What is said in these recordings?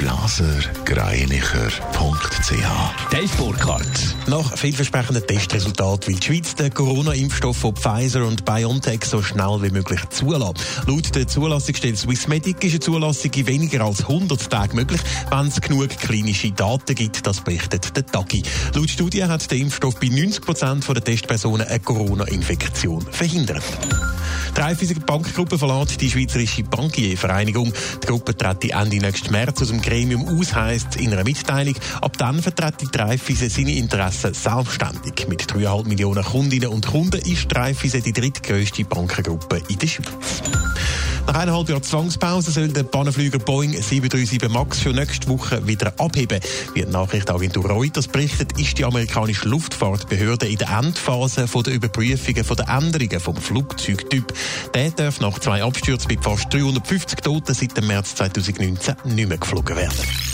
blasergreinicher.ch. Dave Burkhardt. Nach vielversprechenden Testresultaten will die Schweiz den Corona-Impfstoff von Pfizer und BioNTech so schnell wie möglich zulassen. Laut der Zulassungsstelle Swissmedic ist eine Zulassung in weniger als 100 Tagen möglich, wenn es genug klinische Daten gibt, das berichtet der Tagi. Laut Studie hat der Impfstoff bei 90 Prozent der Testpersonen eine Corona-Infektion verhindert. Die Raiffeisen Bankgruppe verlässt die Schweizerische Bankiervereinigung. Die Gruppe tritt Ende nächsten März aus dem Gremium aus, heisst in einer Mitteilung. Ab dann vertritt die Raiffeisen seine Interessen selbstständig. Mit 3,5 Millionen Kundinnen und Kunden ist die Raiffeisen die drittgrößte Bankengruppe in der Schweiz. Nach eineinhalb Jahren Zwangspause soll der Bahnenflüger Boeing 737 MAX schon nächste Woche wieder abheben. Wie die Nachrichtenagentur Reuters berichtet, ist die amerikanische Luftfahrtbehörde in der Endphase der Überprüfungen der Änderungen vom Flugzeugtyp. Der darf nach zwei Abstürzen mit fast 350 Toten seit dem März 2019 nicht mehr geflogen werden.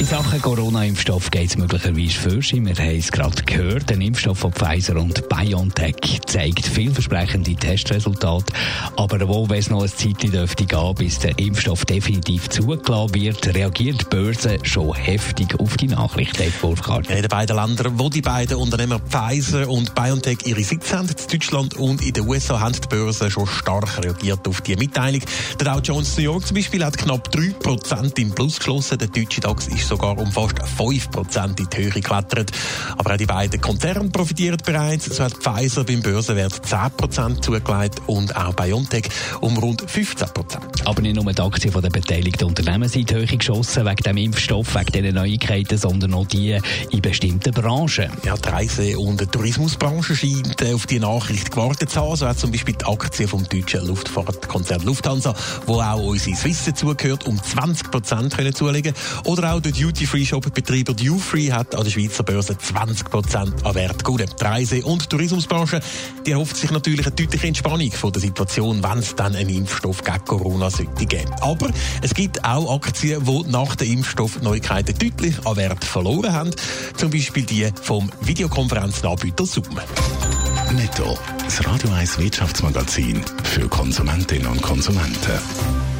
In Sachen Corona-Impfstoff geht es möglicherweise für Sie. Wir haben es gerade gehört. Der Impfstoff von Pfizer und BioNTech zeigt vielversprechende Testresultate. Aber wo, es noch ein Zeitchen dürfte gehen, bis der Impfstoff definitiv zugelassen wird, reagiert die Börse schon heftig auf die Nachricht. Dave Burkhardt. In den beiden Ländern, wo die beiden Unternehmen Pfizer und BioNTech ihre Sitze haben, in Deutschland und in den USA, haben die Börsen schon stark reagiert auf die Mitteilung. Der Dow Jones New York zum Beispiel hat knapp 3% im Plus geschlossen. Der deutsche DAX ist sogar um fast 5% in die Höhe geklettert. Aber auch die beiden Konzerne profitieren bereits. So hat Pfizer beim Börsenwert 10% zugelegt und auch BioNTech um rund 15%. Aber nicht nur die Aktien der beteiligten Unternehmen sind in die Höhe geschossen wegen dem Impfstoff, wegen diesen Neuigkeiten, sondern auch die in bestimmten Branchen. Ja, die Reise- und die Tourismusbranche scheint auf die Nachricht gewartet zu haben. So hat zum Beispiel die Aktie vom deutschen Luftfahrtkonzern Lufthansa, wo auch unsere Swiss dazugehört, um 20% können zulegen. Oder auch der Duty-Free-Shop-Betreiber Dufree hat an der Schweizer Börse 20% an Wert gewonnen. Die Reise- und Tourismusbranche die erhofft sich natürlich eine deutliche Entspannung von der Situation, wenn es dann einen Impfstoff gegen Corona sollte geben. Aber es gibt auch Aktien, die nach der Impfstoffneuigkeiten deutlich an Wert verloren haben. Zum Beispiel die vom Videokonferenzanbieter Zoom. Netto, das Radio 1 Wirtschaftsmagazin für Konsumentinnen und Konsumenten.